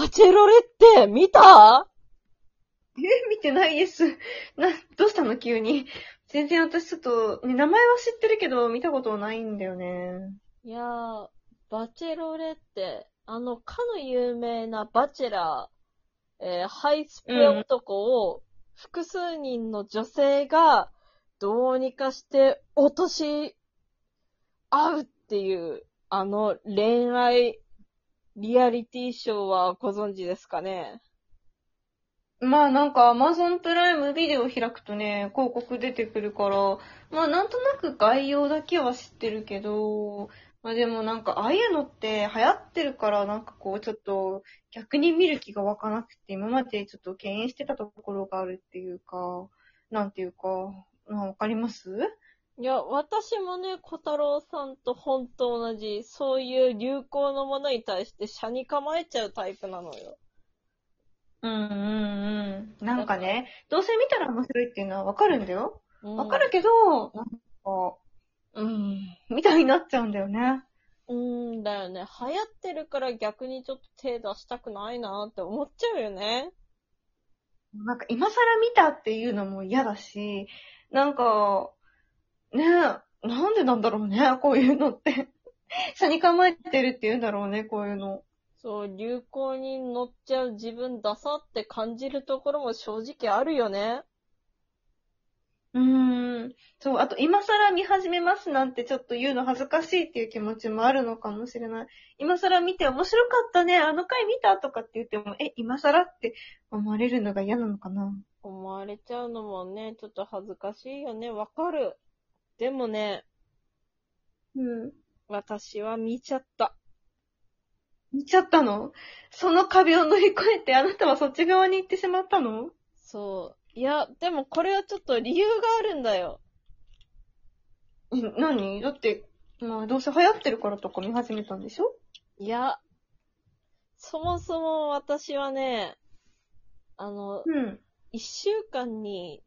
バチェロレって見た？え、見てないです。な、どうしたの急に？全然私ちょっと、ね名前は知ってるけど、見たことないんだよね。いやー、バチェロレって、あの、かの有名なバチェラー、えーハイスペ男を複数人の女性がどうにかして落とし合うっていう、あの恋愛リアリティショーはご存知ですかね？まあなんか Amazon プライムビデオ開くとね、広告出てくるから、まあなんとなく概要だけは知ってるけど、まあでもなんかああいうのって流行ってるからなんかこうちょっと逆に見る気が湧かなくて今までちょっと敬遠してたところがあるっていうか、なんていうか、まあわかります？いや、私もね、小太郎さんと本当同じ、そういう流行のものに対して車に構えちゃうタイプなのよ。うんうんうん。なんかね、どうせ見たら面白いっていうのはわかるんだよ。うんわかるけど、なんか、うん、みたいになっちゃうんだよね。うーんだよね。流行ってるから逆にちょっと手出したくないなって思っちゃうよね。なんか今更見たっていうのも嫌だし、なんか、ねえ、なんでなんだろうね、こういうのって。車に構えてるって言うんだろうね、こういうの。そう、流行に乗っちゃう自分ダサって感じるところも正直あるよね。うーん。そう、あと今更見始めますなんてちょっと言うの恥ずかしいっていう気持ちもあるのかもしれない。今更見て面白かったね、あの回見たとかって言っても、え、今更って思われるのが嫌なのかな。思われちゃうのもね、ちょっと恥ずかしいよね。わかる。でもね、うん。私は見ちゃった。見ちゃったの？その壁を乗り越えてあなたはそっち側に行ってしまったの？そう。いや、でもこれはちょっと理由があるんだよ。ん何？だって、まあどうせ流行ってるからとか見始めたんでしょ？いや、そもそも私はね、あの、うん。一週間に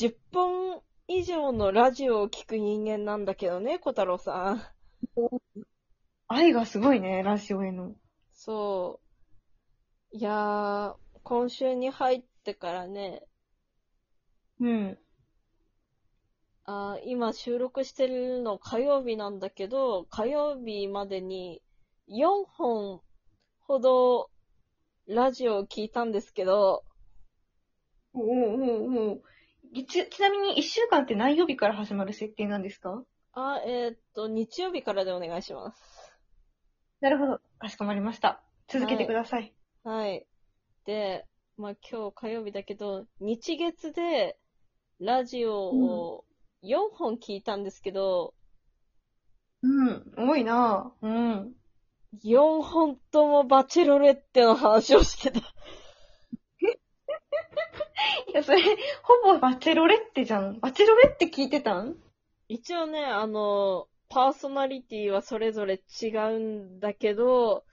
10本以上のラジオを聞く人間なんだけどね、小太郎さん。愛がすごいね、ラジオへの。そう。いやー、今週に入ってからね、うん。あー今収録してるの火曜日なんだけど、火曜日までに4本ほどラジオを聞いたんですけど、おうおうおうおうち、ちなみに一週間って何曜日から始まる設定なんですか？あ、えーっと、日曜日からでお願いします。なるほど。かしこまりました。続けてください。はい。で、まあ今日火曜日だけど、日月でラジオを4本聞いたんですけど、うん。多いなぁ。うん。4本ともバチェロレッテの話をしてた。いや、それ、ほぼバチェロレッテじゃん。バチェロレッテ聞いてたん？一応ね、あの、パーソナリティはそれぞれ違うんだけど、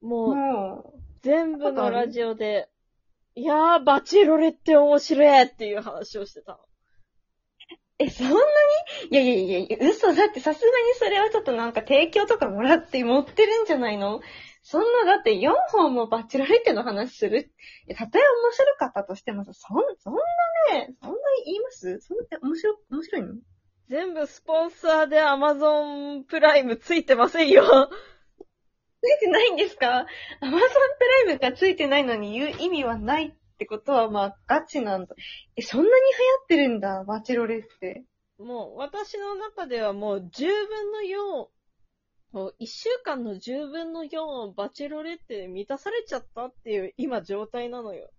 もうも全部のラジオで、いやー、バチェロレッテ面白いっていう話をしてた。う。え、そんなに？いやいやいやいや、嘘だってさすがにそれはちょっとなんか提供とかもらって持ってるんじゃないの？そんな、だって4本もバチェロレッテの話する？たとえ面白かったとしてもさ、そん、そんなね、そんな言います？そんな面白、面白いの？全部スポンサーで Amazon プライムついてませんよ。ついてないんですか ?Amazon プライムがついてないのに言う意味はないってことは、まあ、ガチなんだ。え、そんなに流行ってるんだ、バチェロレって。もう私の中ではもう10分の4、もう1週間の10分の4をバチェロレッテで満たされちゃったっていう今状態なのよ。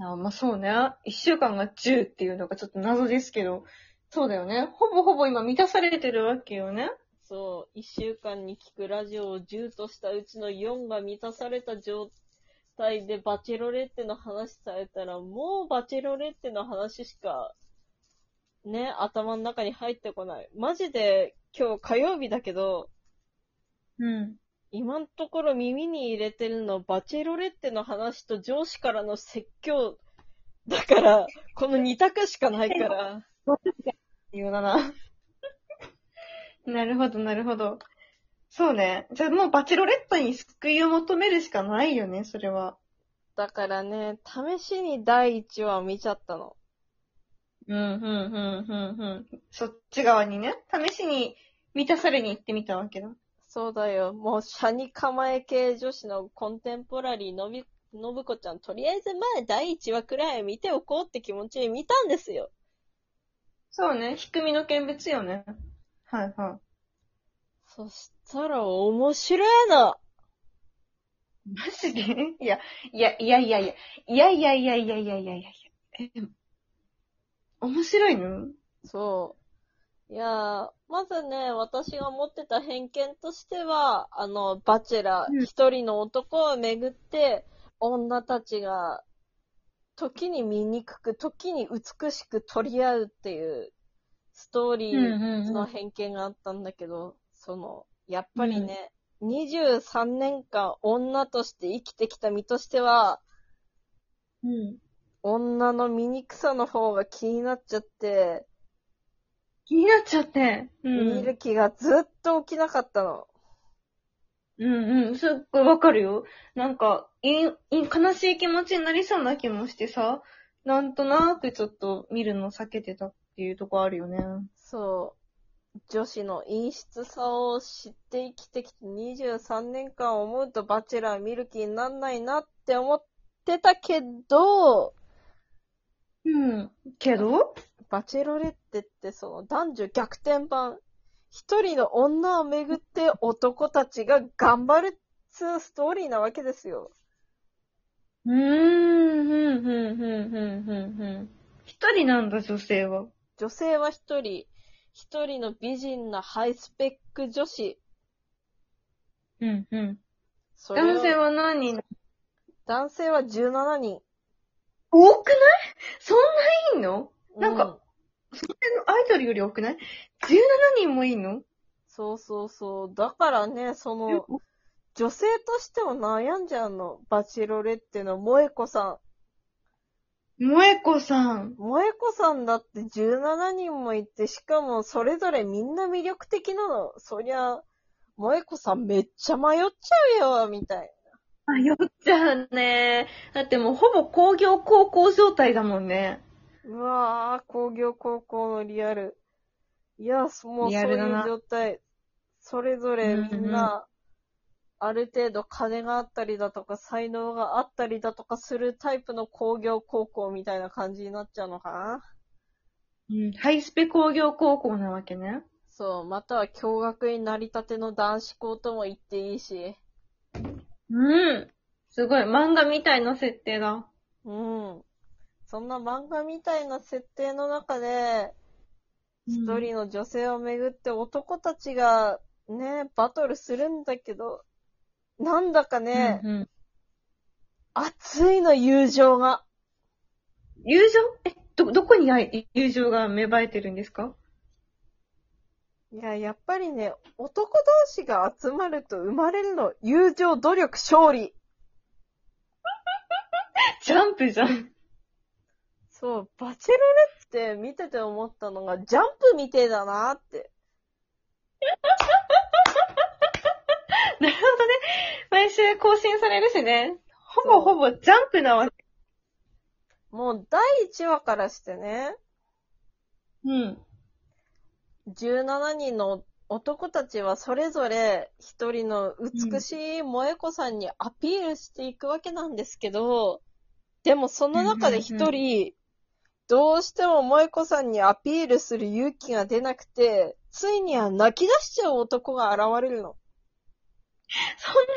あまあそうね。一週間が10っていうのがちょっと謎ですけど。そうだよね。ほぼほぼ今満たされてるわけよね。そう、1週間に聞くラジオを10としたうちの4が満たされた状態でバチェロレッテの話されたら、もうバチェロレッテの話しか、ね、頭の中に入ってこない。マジで今日火曜日だけど、うん。今のところ耳に入れてるの、バチェロレッテの話と上司からの説教だから、この2択しかないから。ようだな。なるほど、なるほど。そうね。じゃあもうバチェロレットに救いを求めるしかないよね、それは。だからね、試しに第1話見ちゃったの。うん、うん、うん、うん、うん。そっち側にね、試しに満たされに行ってみたわけだ。そうだよ。もう、車に構え系女子のコンテンポラリーのび、のぶこちゃん、とりあえず前第1話くらい見ておこうって気持ちで見たんですよ。そうね、低みの見物よね。はいはい。そしたら面白いの。マジで？いや、いや、いやいやいや、いやいやいやいやいやいやいやえ、面白いの？そう。いやー、まずね、私が持ってた偏見としては、あの、バチェラうんー、一人の男をめぐって、女たちが、時に醜く、時に美しく取り合うっていう、ストーリーの偏見があったんだけど、その、やっぱりね、23年間女として生きてきた身としては、うん。女の醜さの方が気になっちゃって、気になっちゃって。う見る気がずっと起きなかったの。うんうん、すっごいわかるよ。なんか、い、い、悲しい気持ちになりそうな気もしてさ、なんとなくちょっと見るの避けてたっていうとこあるよね。そう。女子の陰湿さを知って生きてきて23年間思うとバチェラー見る気になんないなって思ってたけど、うん。けどバチェロレッテってその男女逆転版。一人の女をめぐって男たちが頑張るっつうストーリーなわけですよ。うーん、ふん、ふん、ふん、ふん、ふん、ふん。一人なんだ、女性は。女性は一人、一人の美人なハイスペック女子。うん、うん。男性は何人？男性は17人。多くない？そんないいの？なんかうアイドルより多くない ?17 人もいいの？そうそうそう。だからね、その、女性としても悩んじゃうの。バチェロレッテの萌子さ萌えこさんん。。萌子さんだって17人もいて、しかもそれぞれみんな魅力的なの。そりゃ、萌子さんめっちゃ迷っちゃうよ、みたい迷っちゃうね。だってもうほぼ工業高校状態だもんね。な。うわぁ、工業高校のリアル。いや、もうそういリアルだなう状態。それぞれみんな、ある程度金があったりだとか、才能があったりだとかするタイプの工業高校みたいな感じになっちゃうのかなうん。ハイスペ工業高校なわけね。そう、または共学になりたての男子校とも言っていいし。うん。すごい。漫画みたいな設定だ。うん。そんな漫画みたいな設定の中で、一人の女性をめぐって男たちがね、バトルするんだけど、なんだかね、うんうん熱いの友情が。友情？え、ど、どこに愛友情が芽生えてるんですか？いや、やっぱりね、男同士が集まると生まれるの、友情、努力、勝利。ジャンプじゃん。そう、バチェロレって見てて思ったのが、ジャンプみてえだなって。なるほどね。毎週更新されるしね。ほぼほぼジャンプなわけ。もう第1話からしてね、うん。17人の男たちはそれぞれ一人の美しい萌子さんにアピールしていくわけなんですけど、でもその中で一人、どうしても萌子さんにアピールする勇気が出なくて、ついには泣き出しちゃう男が現れるの。そんな、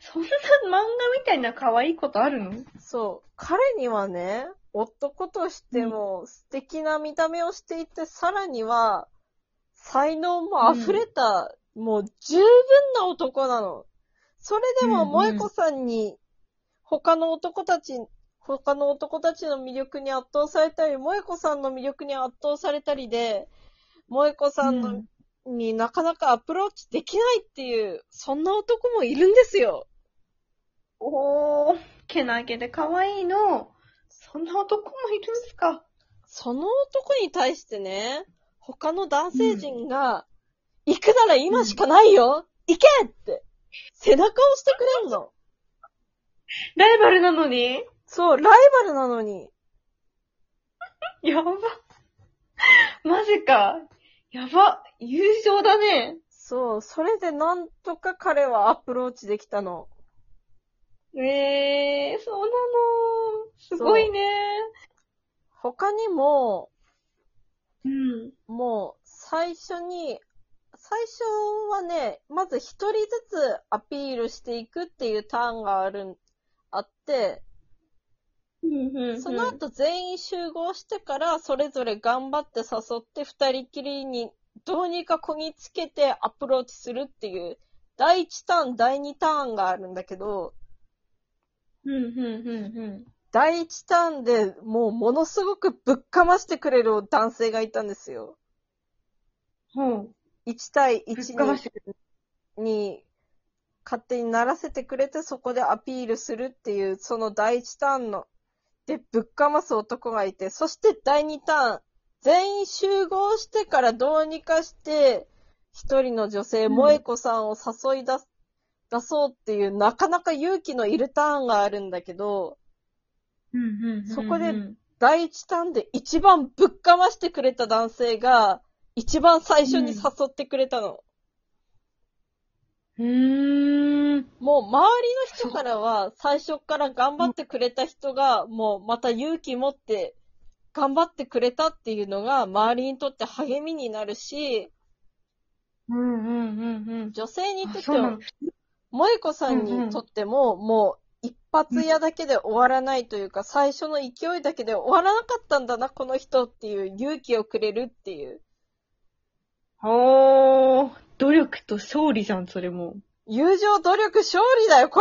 そんな漫画みたいな可愛いことあるの？そう。彼にはね、男としても素敵な見た目をしていて、さらには、才能も溢れた、もう十分な男なの。それでも萌子さんに、他の男たち、他の男たちの魅力に圧倒されたり、萌子さんの魅力に圧倒されたりで、萌子さんの、うんになかなかアプローチできないっていう、そんな男もいるんですよ。おー、けなげで可愛いの。そんな男もいるんすかその男に対してね、他の男性陣が、行くなら今しかないよ、行けって、背中を押してくれんの。ライバルなのに？そう、ライバルなのに。やば。マジか。やば。優勝だね。そう、それでなんとか彼はアプローチできたの。ええー、そうなの。すごいね。他にも、うん。もう、最初に、最初はね、まず一人ずつアピールしていくっていうターンがある、あって、うんうんその後全員集合してから、それぞれ頑張って誘って二人きりにどうにかこぎつけてアプローチするっていう、第一ターン、第二ターンがあるんだけど、うん、うん、うん、第一ターンでもうものすごくぶっかましてくれる男性がいたんですよ。うん。ほ1対う。ぶっ1に勝手にならせてくれて、そこでアピールするっていう、その第一ターンの、で、ぶっかます男がいて、そして第二ターン、全員集合してからどうにかして、一人の女性、うん萌子さんを誘い出す、出そうっていう、なかなか勇気のいるターンがあるんだけど、そこで第一ターンで一番ぶっかましてくれた男性が、一番最初に誘ってくれたの。うーん。もう周りの人からは、最初から頑張ってくれた人が、もうまた勇気持って、頑張ってくれたっていうのが、周りにとって励みになるし、うん、うん、うん、うん。女性にとっては、萌子さんにとっても、もう一発屋だけで終わらないというか、最初の勢いだけで終わらなかったんだな、この人っていう勇気をくれるっていう。おー、努力と勝利じゃん、それも。友情、努力、勝利だよ、これ